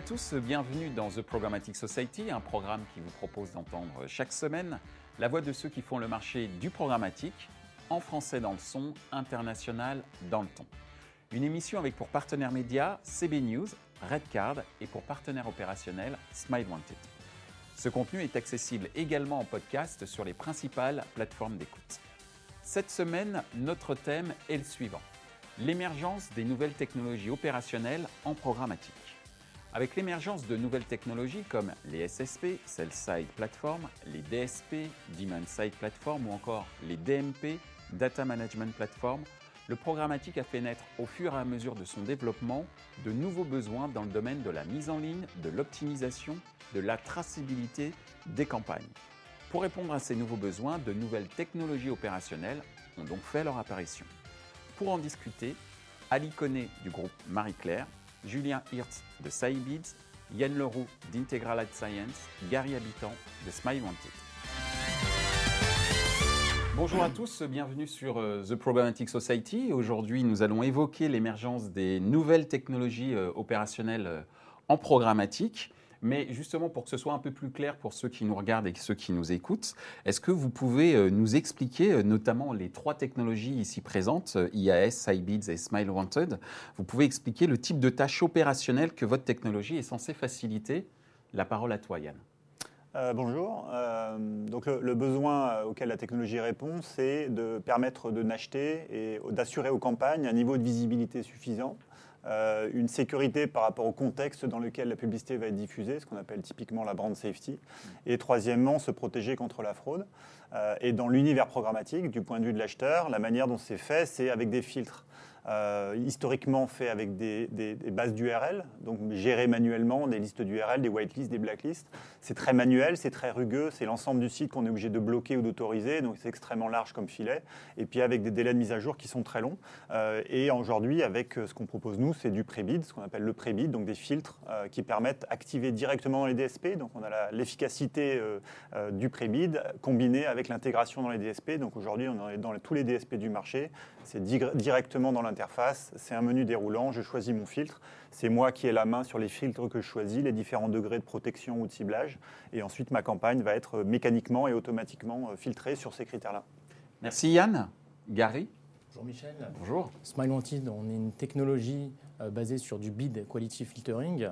à tous, bienvenue dans The Programmatic Society, un programme qui vous propose d'entendre chaque semaine la voix de ceux qui font le marché du programmatique, en français dans le son, international dans le ton. Une émission avec pour partenaire média CB News, Redcard et pour partenaire opérationnel Smile Wanted. Ce contenu est accessible également en podcast sur les principales plateformes d'écoute. Cette semaine, notre thème est le suivant l'émergence des nouvelles technologies opérationnelles en programmatique. Avec l'émergence de nouvelles technologies comme les SSP, Sell Side Platform, les DSP, Demand Side Platform ou encore les DMP, Data Management Platform, le programmatique a fait naître au fur et à mesure de son développement de nouveaux besoins dans le domaine de la mise en ligne, de l'optimisation, de la traçabilité des campagnes. Pour répondre à ces nouveaux besoins, de nouvelles technologies opérationnelles ont donc fait leur apparition. Pour en discuter, Ali du groupe Marie-Claire, Julien Hirtz de Saibids, Yann Leroux d'Integral Ad Science, Gary Habitant de Smile Wanted. Bonjour à tous, bienvenue sur euh, The Programmatic Society. Aujourd'hui, nous allons évoquer l'émergence des nouvelles technologies euh, opérationnelles euh, en programmatique. Mais justement, pour que ce soit un peu plus clair pour ceux qui nous regardent et ceux qui nous écoutent, est-ce que vous pouvez nous expliquer notamment les trois technologies ici présentes, IAS, SciBeads et Smile Wanted? Vous pouvez expliquer le type de tâches opérationnelles que votre technologie est censée faciliter? La parole à toi, Yann. Euh, bonjour. Euh, donc le, besoin auquel la technologie répond, c'est de permettre de n'acheter et d'assurer aux campagnes un niveau de visibilité suffisant, euh, une sécurité par rapport au contexte dans lequel la publicité va être diffusée, ce qu'on appelle typiquement la brand safety, et troisièmement, se protéger contre la fraude. et dans l'univers programmatique, du point de vue de l'acheteur, la manière dont c'est fait, c'est avec des filtres. Euh, historiquement fait avec des, bases d'URL, donc géré manuellement, des listes d'URL, des whitelists, des blacklists. C'est très manuel, c'est très rugueux, c'est l'ensemble du site qu'on est obligé de bloquer ou d'autoriser, donc c'est extrêmement large comme filet. Et puis avec des délais de mise à jour qui sont très longs. Euh, et aujourd'hui, avec euh, ce qu'on propose nous, c'est du pré-bid, ce qu'on appelle le pré-bid, donc des filtres qui permettent d'activer directement dans les DSP. Donc on a l'efficacité du pré-bid combinée avec l'intégration dans les DSP. Donc aujourd'hui, on est dans tous les DSP du marché. C'est directement dans c'est un menu déroulant, je choisis mon filtre, c'est moi qui ai la main sur les filtres que je choisis, les différents degrés de protection ou de ciblage, et ensuite ma campagne va être mécaniquement et automatiquement euh, filtrée sur ces critères-là. Merci Yann. Gary Bonjour Michel. Bonjour. Smile Wanted, on est une technologie euh, basée sur du bid quality filtering.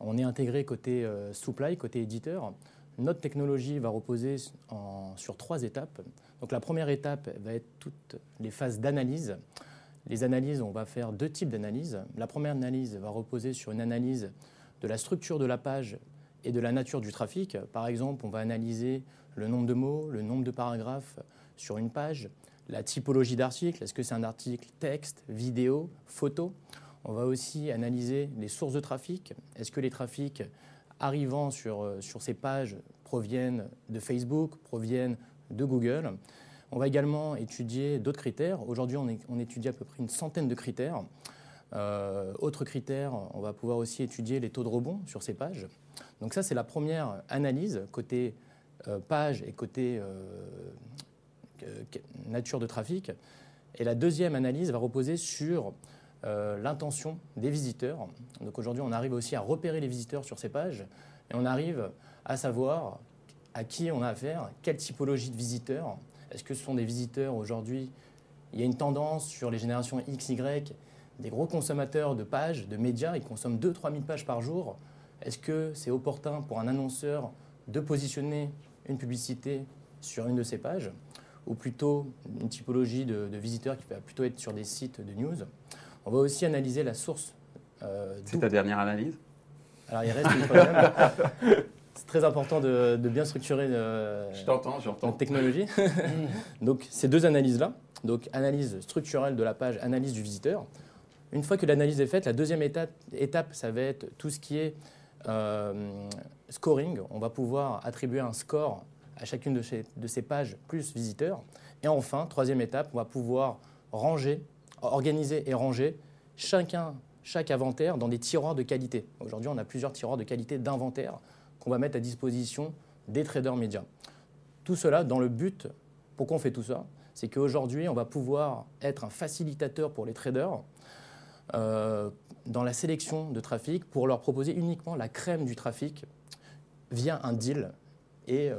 On est intégré côté euh, supply, côté éditeur. Notre technologie va reposer sur trois étapes. Donc la première étape va être toutes les phases d'analyse. Les analyses, on va faire deux types d'analyses. La première analyse va reposer sur une analyse de la structure de la page et de la nature du trafic. Par exemple, on va analyser le nombre de mots, le nombre de paragraphes sur une page, la typologie d'article, est-ce que c'est un article texte, vidéo, photo? On va aussi analyser les sources de trafic, est-ce que les trafics arrivant sur, euh, sur ces pages proviennent de Facebook, proviennent de Google? On va également étudier d'autres critères. Aujourd'hui, on, étudie à peu près une centaine de critères. Euh, autre critère, on va pouvoir aussi étudier les taux de rebond sur ces pages. Donc ça, c'est la première analyse côté euh, page et côté nature de trafic. Et la deuxième analyse va reposer sur euh, l'intention des visiteurs. Donc aujourd'hui, on arrive aussi à repérer les visiteurs sur ces pages et on arrive à savoir à qui on a affaire, quelle typologie de visiteurs. Est-ce que ce sont des visiteurs aujourd'hui? Il y a une tendance sur les générations X, Y, des gros consommateurs de pages, de médias, ils consomment 2-3 000 pages par jour. Est-ce que c'est opportun pour un annonceur de positionner une publicité sur une de ces pages? Ou plutôt une typologie de, de visiteurs qui va plutôt être sur des sites de news? On va aussi analyser la source. Euh, C'est ta dernière analyse? Alors il reste une problème. C'est très important de, bien structurer euh, notre technologie. donc ces deux analyses-là, donc analyse structurelle de la page, analyse du visiteur. Une fois que l'analyse est faite, la deuxième étape, étape, ça va être tout ce qui est euh, scoring. On va pouvoir attribuer un score à chacune de ces, de ces pages plus visiteurs. Et enfin, troisième étape, on va pouvoir ranger organiser et ranger chacun, chaque inventaire dans des tiroirs de qualité. Aujourd'hui, on a plusieurs tiroirs de qualité d'inventaire qu'on va mettre à disposition des traders médias. Tout cela dans le but, pourquoi on fait tout ça C'est qu'aujourd'hui, on va pouvoir être un facilitateur pour les traders, euh, dans la sélection de trafic pour leur proposer uniquement la crème du trafic via un deal. Et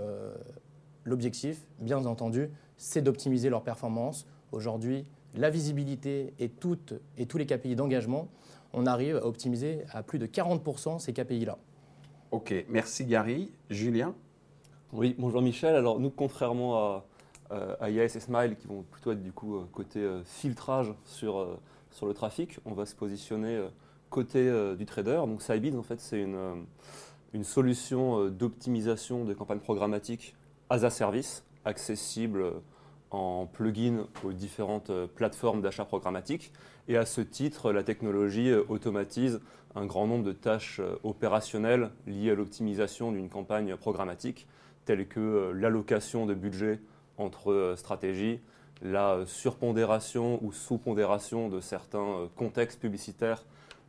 l'objectif, bien entendu, c'est d'optimiser leur performance. Aujourd'hui, la visibilité et, toutes, et tous les KPI d'engagement, on arrive à optimiser à plus de 40% ces KPI-là. Ok, merci Gary. Julien Oui, bonjour Michel. Alors nous, contrairement à, à IAS et Smile, qui vont plutôt être du coup euh, côté euh, filtrage sur, euh, sur le trafic, on va se positionner côté du trader. Donc Sybid, en fait, c'est une, une solution d'optimisation de campagnes programmatiques as a service, accessible en plugin aux différentes plateformes d'achat programmatique. Et à ce titre, la technologie automatise un grand nombre de tâches opérationnelles liées à l'optimisation d'une campagne programmatique, telles que l'allocation de budget entre euh, stratégies, la surpondération ou sous-pondération de certains euh, contextes publicitaires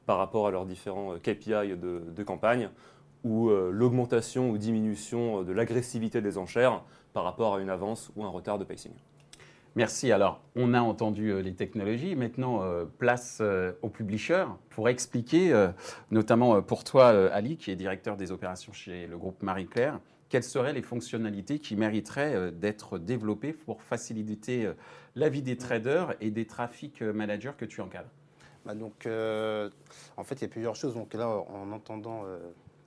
par rapport à leurs différents euh, KPI de, campagne, ou l'augmentation ou diminution de l'agressivité des enchères par rapport à une avance ou un retard de pacing. Merci. Alors, on a entendu les technologies. Maintenant, place aux publishers pour expliquer, notamment pour toi, Ali, qui est directeur des opérations chez le groupe Marie-Claire, quelles seraient les fonctionnalités qui mériteraient euh, d'être développées pour faciliter euh, la vie des traders et des traffic euh, managers que tu encadres? Bah donc, en fait, il y a plusieurs choses. Donc là, en entendant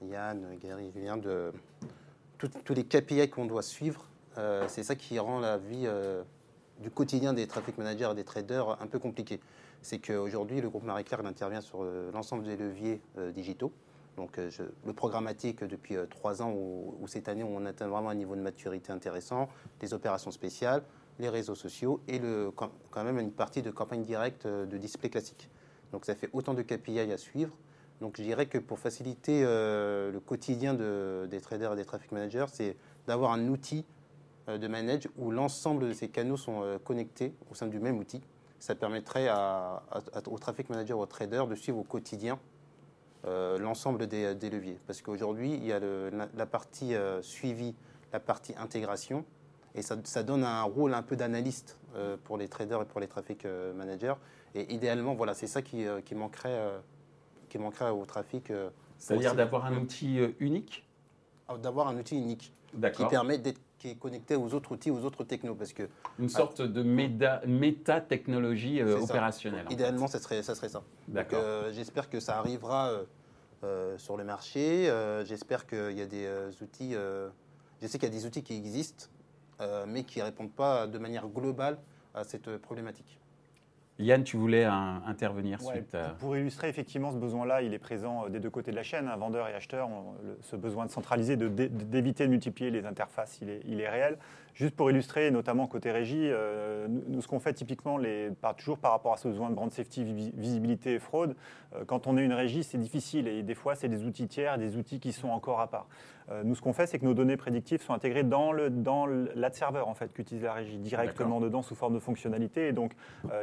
Yann, Gary, Julien, de tous les KPI qu'on doit suivre, c'est ça qui rend la vie du quotidien des traffic managers et des traders un peu compliquée. C'est qu'aujourd'hui, le groupe Marie-Claire intervient sur l'ensemble des leviers digitaux. Donc euh, le programmatique depuis euh, trois ans ou, cette année on atteint vraiment un niveau de maturité intéressant, les opérations spéciales, les réseaux sociaux et quand même une partie de campagne directe euh, de display classique. Donc ça fait autant de KPI à suivre. Donc je dirais que pour faciliter le quotidien des traders et des traffic managers, c'est d'avoir un outil de manage où l'ensemble de ces canaux sont connectés au sein du même outil. Ça permettrait à, aux traffic managers ou aux traders de suivre au quotidien euh, l'ensemble des, leviers. Parce qu'aujourd'hui, il y a la, partie euh, suivi, la partie intégration, et ça, donne un rôle un peu d'analyste euh, pour les traders et pour les traffic managers. Et idéalement, voilà, c'est ça qui, manquerait, qui manquerait au trafic. C'est-à-dire d'avoir un outil unique ah, D'avoir un outil unique qui permet d'être qui est connecté aux autres outils, aux autres technos. Parce que, Une sorte de méta-technologie opérationnelle. Idéalement, ça serait, ça serait ça. D'accord. J'espère que ça arrivera euh, sur le marché. Euh, j'espère qu'il y a des euh, outils. je sais qu'il y a des outils qui existent, mais qui ne répondent pas de manière globale à cette problématique. Yann, tu voulais intervenir suite Pour illustrer effectivement ce besoin-là, il est présent des deux côtés de la chaîne, un vendeur et acheteur. ce besoin de centraliser, d'éviter de, multiplier les interfaces, il est, il est réel. Juste pour illustrer, notamment côté régie, euh, nous, ce qu'on fait typiquement, les, toujours par rapport à ce besoin de brand safety, visibilité et fraude, euh, quand on est une régie, c'est difficile et des fois, c'est des outils tiers, des outils qui sont encore à part. Euh, nous, ce qu'on fait, c'est que nos données prédictives sont intégrées dans le dans l'ad server en fait qu'utilise la régie directement dedans sous forme de fonctionnalité. Et donc,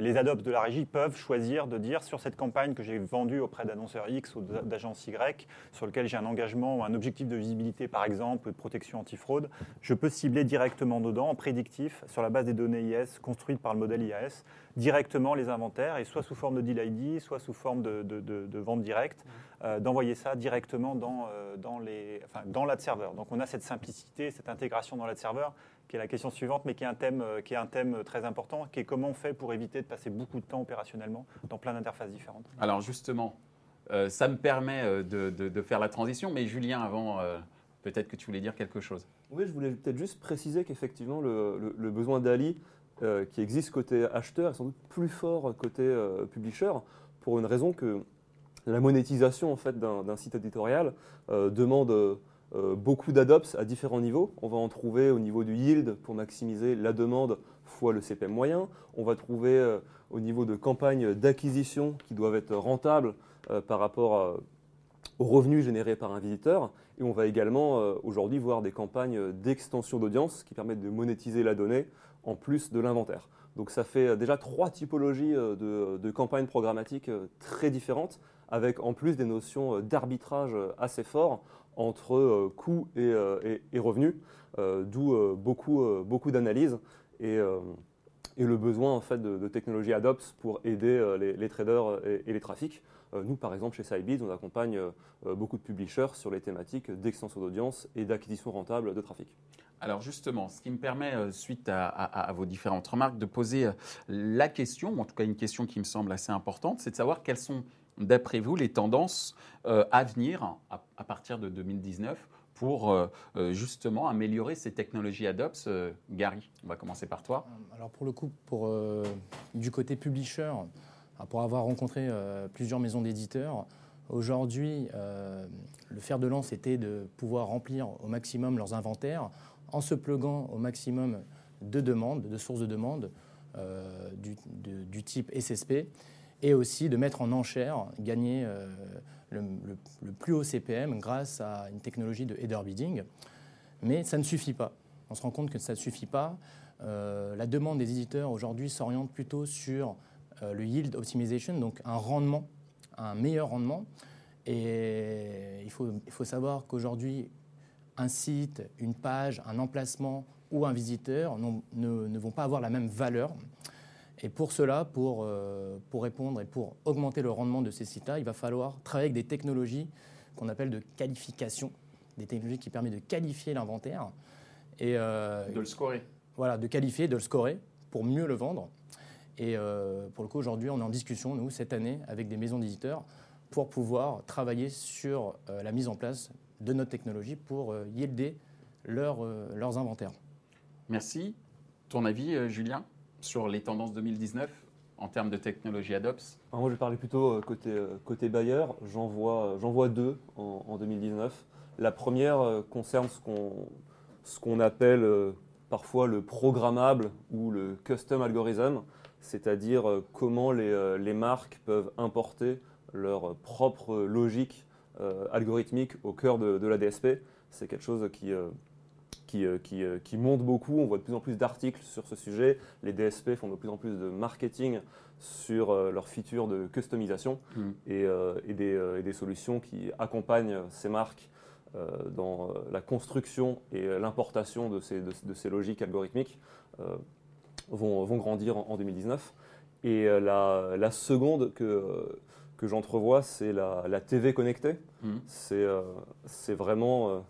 les adopts de la régie peuvent choisir de dire sur cette campagne que j'ai vendue auprès d'annonceur X ou d'agence Y, sur lequel j'ai un engagement ou un objectif de visibilité par exemple, de protection anti-fraude, je peux cibler directement dedans, en prédictif, sur la base des données IS construites par le modèle IAS, directement les inventaires, et soit sous forme de deal ID, soit sous forme de, vente directe, euh, d'envoyer ça directement dans, euh, dans, les, enfin, dans l'ad server. Donc on a cette simplicité, cette intégration dans l'ad server, qui est la question suivante, mais qui est un thème, euh, qui est un thème très important, qui est comment on fait pour éviter de passer beaucoup de temps opérationnellement dans plein d'interfaces différentes. Alors justement, ça me permet de, faire la transition, mais Julien, avant... Peut-être que tu voulais dire quelque chose. Oui, je voulais peut-être juste préciser qu'effectivement, le, besoin d'Ali euh, qui existe côté acheteur est sans doute plus fort côté euh, publisher, pour une raison que la monétisation en fait, d'un site éditorial euh, demande beaucoup d'adopts à différents niveaux. On va en trouver au niveau du yield pour maximiser la demande fois le CPM moyen. On va trouver au niveau de campagnes d'acquisition qui doivent être rentables par rapport aux revenus générés par un visiteur. Et on va également euh, aujourd'hui voir des campagnes d'extension d'audience qui permettent de monétiser la donnée en plus de l'inventaire. Donc ça fait euh, déjà trois typologies euh, de, campagnes programmatiques très différentes, avec en plus des notions d'arbitrage assez forts entre coûts et, revenus, d'où beaucoup, beaucoup d'analyses et, le besoin en fait de, technologies ADOPS pour aider les, traders et, les trafics. nous, par exemple, chez Sybiz, on accompagne beaucoup de publishers sur les thématiques d'extension d'audience et d'acquisition rentable de trafic. Alors justement, ce qui me permet, suite à, vos différentes remarques, de poser la question, en tout cas une question qui me semble assez importante, c'est de savoir quelles sont, d'après vous, les tendances à venir à, partir de 2019 pour euh, euh, justement améliorer ces technologies ADOPS euh, Gary, on va commencer par toi. Alors pour le coup, pour, du côté publisher, pour avoir rencontré plusieurs maisons d'éditeurs, aujourd'hui, le fer de lance était de pouvoir remplir au maximum leurs inventaires en se pluguant au maximum de demandes, de sources de demandes du, type SSP, et aussi de mettre en enchère, gagner le, plus haut CPM grâce à une technologie de header bidding. Mais ça ne suffit pas. On se rend compte que ça ne suffit pas. Euh, la demande des éditeurs aujourd'hui s'oriente plutôt sur euh, le yield optimization, donc un rendement, un meilleur rendement. Et il faut, savoir qu'aujourd'hui, un site, une page, un emplacement ou un visiteur ne, vont pas avoir la même valeur. Et pour cela, pour, euh, pour répondre et pour augmenter le rendement de ces sites-là, il va falloir travailler avec des technologies qu'on appelle de qualification, des technologies qui permettent de qualifier l'inventaire. Et, euh, de le scorer. Voilà, de qualifier, de le scorer pour mieux le vendre. Et euh, pour le coup, aujourd'hui, on est en discussion, nous, cette année, avec des maisons d'éditeurs pour pouvoir travailler sur la mise en place de notre technologie pour yielder leur, leurs inventaires. Merci. Ton avis, Julien? Sur les tendances 2019 en termes de technologie ADOPS Moi, je parler plutôt euh, côté, euh, côté bailleur. J'en vois, deux en, 2019. La première euh, concerne ce qu'on appelle parfois le programmable ou le custom algorithm, c'est-à-dire comment les, marques peuvent importer leur propre logique algorithmique au cœur de, la DSP. C'est quelque chose qui, euh, euh, qui, monte beaucoup. On voit de plus en plus d'articles sur ce sujet. Les DSP font de plus en plus de marketing sur euh, leurs features de customisation mm. et, des, solutions qui accompagnent ces marques dans la construction et l'importation de ces, de, ces, logiques algorithmiques vont, vont, grandir en, 2019. Et la, seconde que, que j'entrevois, c'est la, TV connectée. Mm. C'est vraiment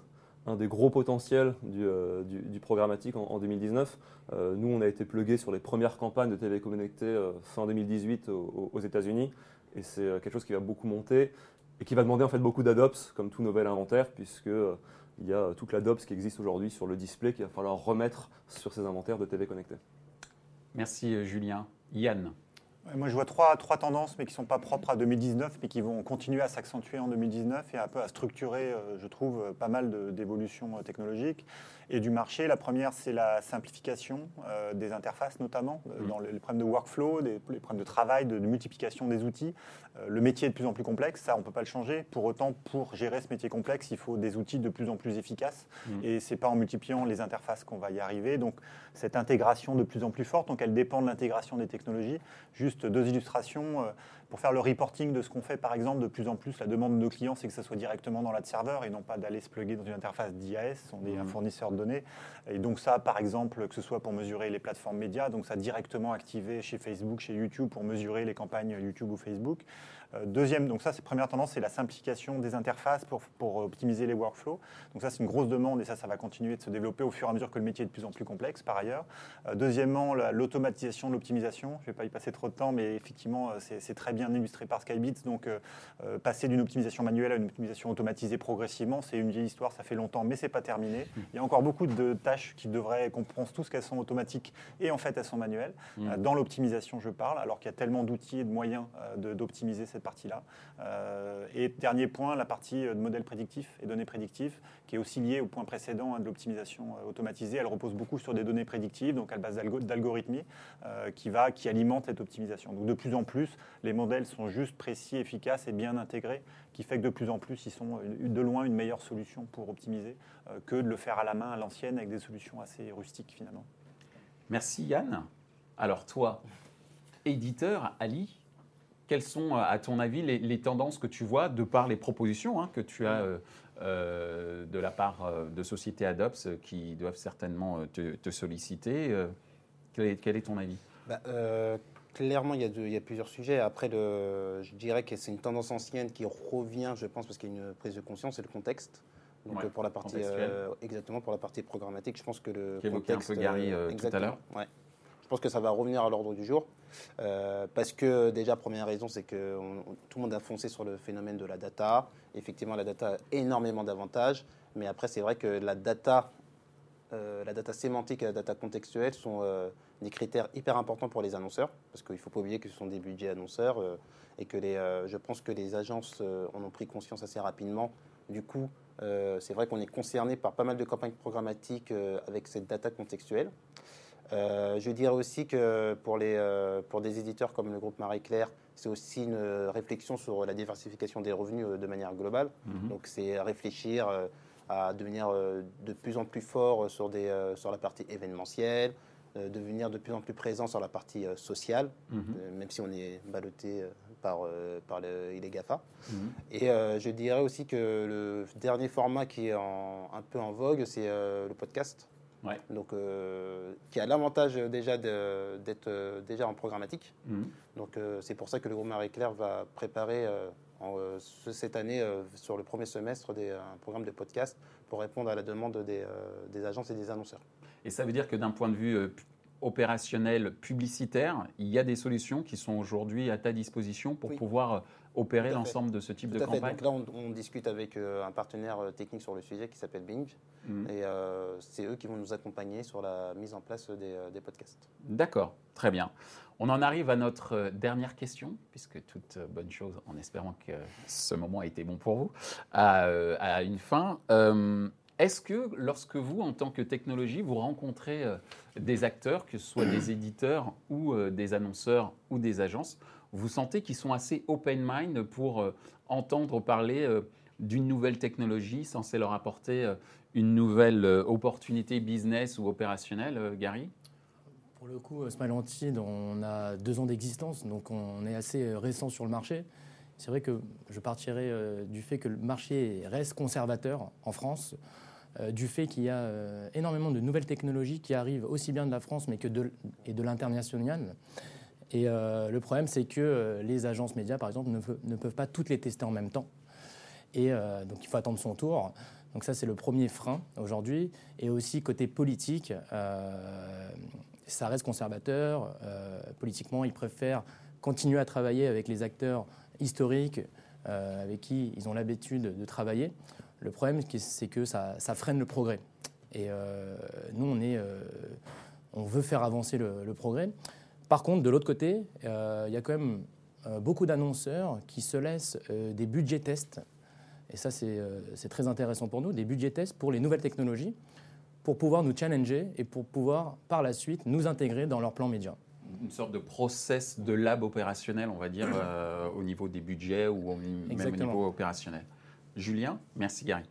un des gros potentiels du, euh, programmatique en, 2019. Euh, nous, on a été plugués sur les premières campagnes de télé connectée euh, fin 2018 aux, États-Unis, et c'est quelque chose qui va beaucoup monter et qui va demander en fait beaucoup d'adopts, comme tout nouvel inventaire, puisque il y a toute l'adopts qui existe aujourd'hui sur le display qu'il va falloir remettre sur ces inventaires de télé connectée. Merci Julien. Yann moi, je vois trois, tendances, mais qui ne sont pas propres à 2019, mais qui vont continuer à s'accentuer en 2019 et un peu à structurer, euh, je trouve, pas mal d'évolutions euh, technologiques et du marché. La première, c'est la simplification euh, des interfaces, notamment, mmh. dans les, problèmes de workflow, les problèmes de travail, de, multiplication des outils. le métier est de plus en plus complexe, ça, on ne peut pas le changer. Pour autant, pour gérer ce métier complexe, il faut des outils de plus en plus efficaces. Mmh. Et ce n'est pas en multipliant les interfaces qu'on va y arriver. Donc, cette intégration de plus en plus forte, donc elle dépend de l'intégration des technologies. Juste deux illustrations. Euh, pour faire le reporting de ce qu'on fait, par exemple, de plus en plus, la demande de nos clients, c'est que ça soit directement dans la serveur et non pas d'aller se plugger dans une interface d'IAS. On est un mmh. fournisseur de données. Et donc ça, par exemple, que ce soit pour mesurer les plateformes médias, donc ça directement activé chez Facebook, chez YouTube pour mesurer les campagnes YouTube ou Facebook. Euh, deuxième, donc ça, c'est première tendance, c'est la simplification des interfaces pour, pour optimiser les workflows. Donc ça, c'est une grosse demande et ça, ça va continuer de se développer au fur et à mesure que le métier est de plus en plus complexe, par ailleurs. Euh, deuxièmement, l'automatisation de l'optimisation. Je ne vais pas y passer trop de temps, mais effectivement, c'est très bien illustré par Skybits. Donc, euh, euh, passer d'une optimisation manuelle à une optimisation automatisée progressivement, c'est une vieille histoire, ça fait longtemps, mais c'est pas terminé. Mmh. Il y a encore beaucoup de tâches qui devraient, qu'on pense tous qu'elles sont automatiques et en fait elles sont manuelles. Mmh. Euh, dans l'optimisation, je parle, alors qu'il y a tellement d'outils et de moyens d'optimiser cette partie-là. et dernier point, la partie de modèle prédictif et données prédictives, qui est aussi liée au point précédent hein, de l'optimisation automatisée. Elle repose beaucoup sur des données prédictives, donc à base d'algorithmie, qui, va, qui alimente cette optimisation. Donc de plus en plus, les modèles sont juste précis, efficaces et bien intégrés, qui fait que de plus en plus, ils sont de loin une meilleure solution pour optimiser euh, que de le faire à la main, à l'ancienne, avec des solutions assez rustiques finalement. Merci Yann. Alors toi, éditeur, Ali, quelles sont à ton avis les, tendances que tu vois de par les propositions hein, que tu as euh, euh, de la part de sociétés Adops qui doivent certainement te, solliciter quel est, quel est, ton avis? Bah, Clairement, il y, a de- il y a plusieurs sujets. Après, le- je dirais que c'est une tendance ancienne qui revient, je pense, parce qu'il y a une prise de conscience, c'est le contexte. Donc Ouais, euh, pour la partie contextuel. euh, exactement pour la partie programmatique, je pense que le Qu'évoquait un contexte, peu Gary, euh, tout à l'heure. ouais. Je pense que ça va revenir à l'ordre du jour euh, parce que déjà première raison c'est que tout le monde a foncé sur le phénomène de la data. Effectivement, la data a énormément d'avantages, mais après c'est vrai que la data euh, la data sémantique et la data contextuelle sont euh, des critères hyper importants pour les annonceurs, parce qu'il ne faut pas oublier que ce sont des budgets annonceurs et que les, je pense que les agences en ont pris conscience assez rapidement. Du coup, c'est vrai qu'on est concerné par pas mal de campagnes programmatiques avec cette data contextuelle. Euh, je dirais aussi que pour, les, euh, pour des éditeurs comme le groupe Marie-Claire, c'est aussi une réflexion sur la diversification des revenus euh, de manière globale. Mhm. Donc c'est réfléchir à devenir de plus en plus fort sur, des, sur la partie événementielle, devenir de plus en plus présent sur la partie sociale, Mhm. même si on est ballotté par, par le- les GAFA. Mhm. Et je dirais aussi que le dernier format qui est en- un peu en vogue, c'est le podcast. Ouais. Donc, euh, qui a l'avantage déjà d'être euh, déjà en programmatique. Mhm. Donc, euh, c'est pour ça que le groupe Marie-Claire va préparer euh, en, cette année, sur le premier semestre, des, un programme de podcast pour répondre à la demande des, des agences et des annonceurs. Et ça veut dire que d'un point de vue opérationnel, publicitaire, il y a des solutions qui sont aujourd'hui à ta disposition pour Oui. pouvoir opérer à l'ensemble de ce type Tout de à fait. campagne. Donc là, on, on discute avec euh, un partenaire euh, technique sur le sujet qui s'appelle Bing. Mhm. Et euh, c'est eux qui vont nous accompagner sur la mise en place des, des podcasts. D'accord, très bien. On en arrive à notre dernière question, puisque toute bonne chose, en espérant que ce moment a été bon pour vous, a une fin. Euh, Est-ce que lorsque vous, en tant que technologie, vous rencontrez des acteurs, que ce soit des éditeurs ou des annonceurs ou des agences, vous sentez qu'ils sont assez open mind pour euh, entendre parler euh, d'une nouvelle technologie censée leur apporter euh, une nouvelle opportunité business ou opérationnelle, Gary? Pour le coup, euh, Smile Antide, on a deux ans d'existence, donc on est assez récent sur le marché. C'est vrai que je partirais du fait que le marché reste conservateur en France, du fait qu'il y a énormément de nouvelles technologies qui arrivent aussi bien de la France mais que de, et de l'international. Et euh, le problème, c'est que euh, les agences médias, par exemple, ne, peuvent pas toutes les tester en même temps. Et euh, donc, il faut attendre son tour. Donc ça, c'est le premier frein aujourd'hui. Et aussi, côté politique, ça reste conservateur. Politiquement, ils préfèrent continuer à travailler avec les acteurs historiques avec qui ils ont l'habitude de travailler. Le problème, c'est que ça, freine le progrès. Et nous, on, veut faire avancer le progrès. Par contre, de l'autre côté, euh, il y a quand même euh, beaucoup d'annonceurs qui se laissent euh, des budgets tests. Et ça, c'est euh, très intéressant pour nous, des budgets tests pour les nouvelles technologies, pour pouvoir nous challenger et pour pouvoir, par la suite, nous intégrer dans leur plan média. une sorte de process de lab opérationnel, on va dire, euh, au niveau des budgets ou au, même au niveau opérationnel. Julien, merci Gary.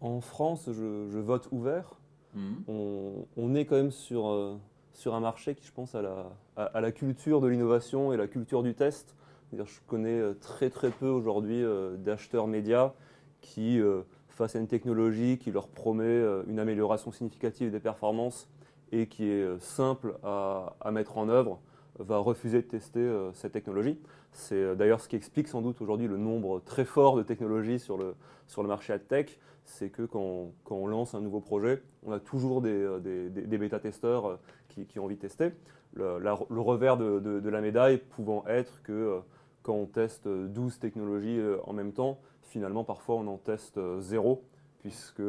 En France, je, je vote ouvert. Mhm. On, on est quand même sur, euh, sur un marché qui, je pense, a la, à, à la culture de l'innovation et la culture du test. Je connais euh, très très peu aujourd'hui euh, d'acheteurs médias qui, euh, face à une technologie qui leur promet une amélioration significative des performances et qui est simple à, à mettre en œuvre, va refuser de tester euh, cette technologie. C'est euh, d'ailleurs ce qui explique sans doute aujourd'hui le nombre très fort de technologies sur le, sur le marché ad-tech. C'est que quand, quand on lance un nouveau projet, on a toujours des, euh, des, bêta-testeurs qui, qui ont envie de tester. Le, revers de, de- la médaille pouvant être que quand on teste euh, 12 technologies en même temps, finalement parfois on en teste zéro, puisque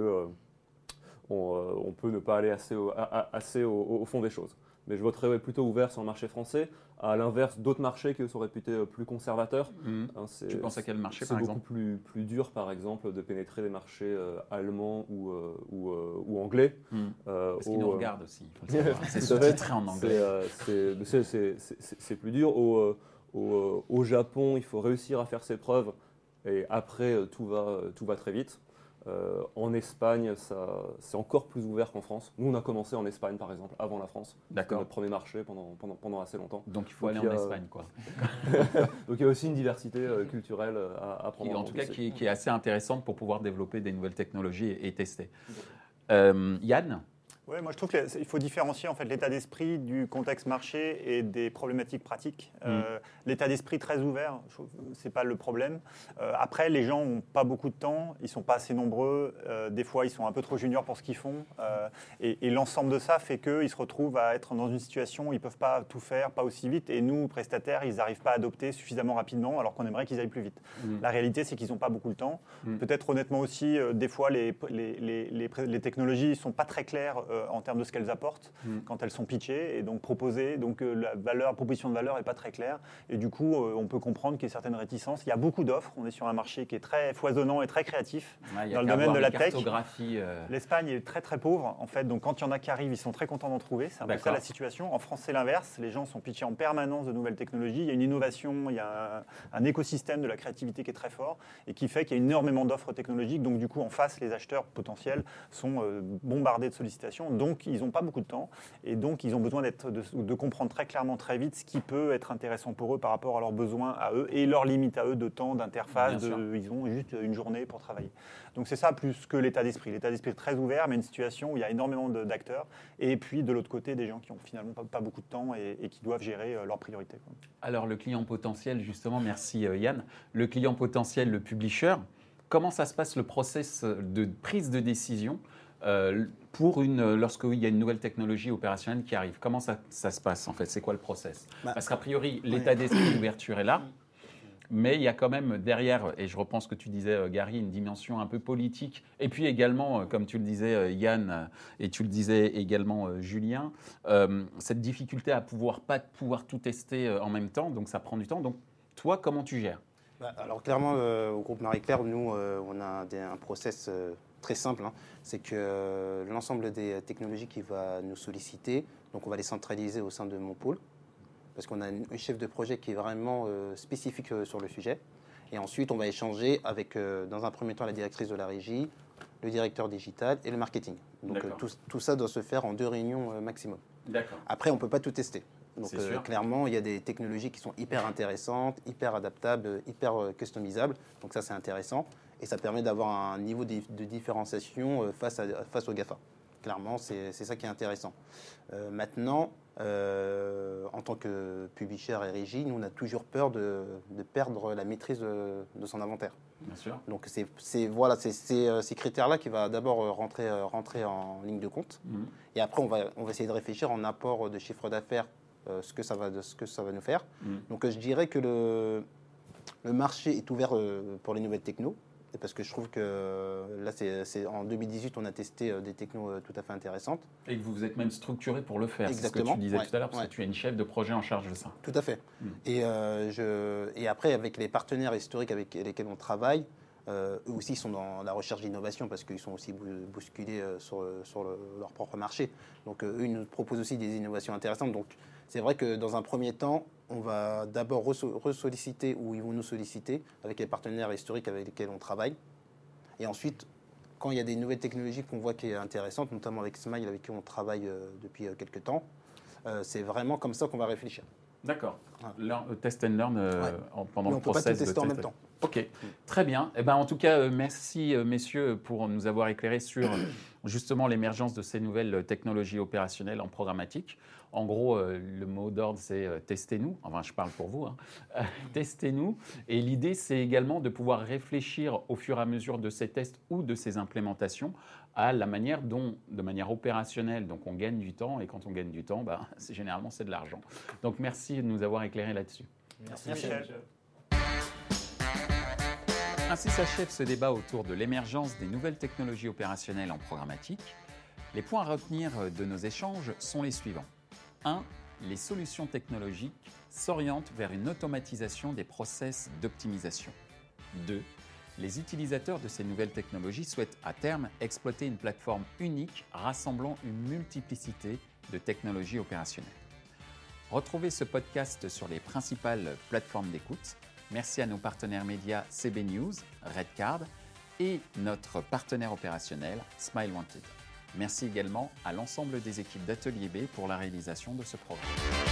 on, peut ne pas aller assez assez au fond des choses. Mais je voterais plutôt ouvert sur le marché français, à l'inverse d'autres marchés qui sont réputés euh, plus conservateurs. Mhm. Hein, c'est- Tu penses à quel marché, c'est par beaucoup exemple plus, plus dur, par exemple, de pénétrer les marchés euh, allemands ou, euh, ou, euh, ou anglais. Euh, Parce qu'ils nous regardent aussi. C'est sous-titré en c'est, anglais. c'est- c'est- c'est- c'est- c'est- c'est plus dur. Au, au, au Japon, il faut réussir à faire ses preuves et après, tout va, tout va très vite. Euh, en Espagne, c'est encore plus ouvert qu'en France. Nous, on a commencé en Espagne, par exemple, avant la France. D'accord. notre premier marché pendant, pendant, pendant assez longtemps. Donc il faut Donc, aller il en Espagne, quoi. Donc il y a aussi une diversité euh, culturelle euh, à, à prendre en compte tout cas, qui, est- qui est assez intéressante pour pouvoir développer des nouvelles technologies et, et tester. Euh, Yann, Ouais, moi je trouve qu'il faut différencier en fait l'état d'esprit du contexte marché et des problématiques pratiques. Euh, l'état d'esprit très ouvert, c'est pas le problème. Euh, après, les gens ont pas beaucoup de temps, ils sont pas assez nombreux. euh, des fois, ils sont un peu trop juniors pour ce qu'ils font. et et l'ensemble de ça fait qu'ils se retrouvent à être dans une situation où ils peuvent pas tout faire, pas aussi vite. Et nous, prestataires, ils n'arrivent pas à adopter suffisamment rapidement, alors qu'on aimerait qu'ils aillent plus vite. Mm. La réalité, c'est qu'ils n'ont pas beaucoup de temps. Mm. Peut-être honnêtement aussi, des fois, les, les, les, les, les technologies ne sont pas très claires euh, en termes de ce qu'elles apportent Mm. quand elles sont pitchées et donc proposées. Donc euh, la valeur, proposition de valeur n'est pas très claire. Et du coup, euh, on peut comprendre qu'il y a certaines réticences. Il y a beaucoup d'offres. On est sur un marché qui est très foisonnant et très créatif. Ouais, Dans le domaine de la tech, L'Espagne est très très pauvre en fait, donc quand il y en a qui arrivent, ils sont très contents d'en trouver. C'est un peu ça la situation. En France, c'est l'inverse. Les gens sont pitchés en permanence de nouvelles technologies. Il y a une innovation, il y a un, un écosystème de la créativité qui est très fort et qui fait qu'il y a énormément d'offres technologiques. Donc du coup, en face, les acheteurs potentiels sont bombardés de sollicitations. Donc ils n'ont pas beaucoup de temps et donc ils ont besoin d'être, de, de comprendre très clairement très vite ce qui peut être intéressant pour eux par rapport à leurs besoins à eux et leurs limites à eux de temps, d'interface. Ils ont juste une journée pour travailler. Donc c'est ça plus que l'état d'esprit. L'état d'esprit est très ouvert, mais une situation où il y a énormément d'acteurs. Et puis de l'autre côté, des gens qui ont finalement pas, pas beaucoup de temps et, et qui doivent gérer euh, leurs priorités. Alors le client potentiel, justement, merci euh, Yann. Le client potentiel, le publisher, comment ça se passe le process de prise de décision pour une, lorsqu'il y a une nouvelle technologie opérationnelle qui arrive Comment ça, ça se passe en fait? C'est quoi le process? Bah, Parce qu'a priori, l'état d'esprit d'ouverture est là. Mais il y a quand même derrière, et je reprends ce que tu disais, euh, Gary, une dimension un peu politique. Et puis également, euh, comme tu le disais, euh, Yann, euh, et tu le disais également, euh, Julien, euh, cette difficulté à pouvoir pas pouvoir tout tester euh, en même temps. Donc ça prend du temps. Donc toi, comment tu gères? Bah, alors clairement, euh, au groupe Marie-Claire, nous, euh, on a des- un process euh, très simple. hein. C'est que euh, l'ensemble des technologies qui va nous solliciter, donc on va les centraliser au sein de mon pôle, parce qu'on a un chef de projet qui est vraiment euh, spécifique euh, sur le sujet. Et ensuite, on va échanger avec, euh, dans un premier temps, la directrice de la régie, le directeur digital et le marketing. Donc tout, tout ça doit se faire en deux réunions maximum. Après, on ne peut pas tout tester. Donc clairement, il y a des technologies qui sont hyper intéressantes, hyper adaptables, hyper customisables. Donc ça, c'est intéressant. Et ça permet d'avoir un niveau de, de différenciation euh, face, à, face au GAFA. Clairement, c'est ça qui est intéressant. Euh, maintenant, euh, en tant que publisher et régie, nous, on a toujours peur de, de perdre la maîtrise de, de son inventaire. Bien sûr. Donc c'est voilà, euh, ces critères-là qui va d'abord rentrer, rentrer en ligne de compte. Mhm. Et après, on va, on va essayer de réfléchir en apport de chiffre d'affaires, euh, ce, que ça va, de ce que ça va nous faire. Mhm. Donc, euh, je dirais que le, le marché est ouvert euh, pour les nouvelles technos. Et Parce que je trouve que euh, là, c'est en 2018, on a testé euh, des technos euh, tout à fait intéressantes. Et que vous vous êtes même structuré pour le faire. C'est ce que Exactement. tu disais Ouais, tout à l'heure, parce ouais. que tu es une chef de projet en charge de ça. Tout à fait. Mhm. Et, euh, je, et après, avec les partenaires historiques avec lesquels on travaille, euh, eux aussi sont dans la recherche d'innovation parce qu'ils sont aussi bou- bousculés sur, le- sur le- leur propre marché. Donc eux, ils nous proposent aussi des innovations intéressantes. Donc c'est vrai que dans un premier temps, on va d'abord ressolliciter ou ils vont nous solliciter avec les partenaires historiques avec lesquels on travaille. Et ensuite, quand il y a des nouvelles technologies qu'on voit qui est intéressantes, notamment avec Smile avec qui on travaille euh, depuis euh, quelques temps, euh, c'est vraiment comme ça qu'on va réfléchir. D'accord. Ouais. Test and learn euh, Ouais. pendant Mais le on peut pas process tout tester de en même temps. Ok, très bien. Eh ben, en tout cas, merci messieurs pour nous avoir éclairé sur justement l'émergence de ces nouvelles euh, technologies opérationnelles en programmatique. En gros, euh, le mot d'ordre, c'est euh, testez-nous. Enfin, je parle pour vous. hein. Euh, testez-nous. Et l'idée, c'est également de pouvoir réfléchir au fur et à mesure de ces tests ou de ces implémentations à la manière dont, de manière opérationnelle, donc on gagne du temps. Et quand on gagne du temps, c'est généralement c'est de l'argent. Donc merci de nous avoir éclairé là-dessus. Merci, Michel. Ainsi s'achève ce débat autour de l'émergence des nouvelles technologies opérationnelles en programmatique. Les points à retenir de nos échanges sont les suivants. 1. Les solutions technologiques s'orientent vers une automatisation des process d'optimisation. 2. Les utilisateurs de ces nouvelles technologies souhaitent à terme exploiter une plateforme unique rassemblant une multiplicité de technologies opérationnelles. Retrouvez ce podcast sur les principales plateformes d'écoute. Merci à nos partenaires médias CB News, Redcard et notre partenaire opérationnel Smile Wanted. Merci également à l'ensemble des équipes d'Atelier B pour la réalisation de ce programme.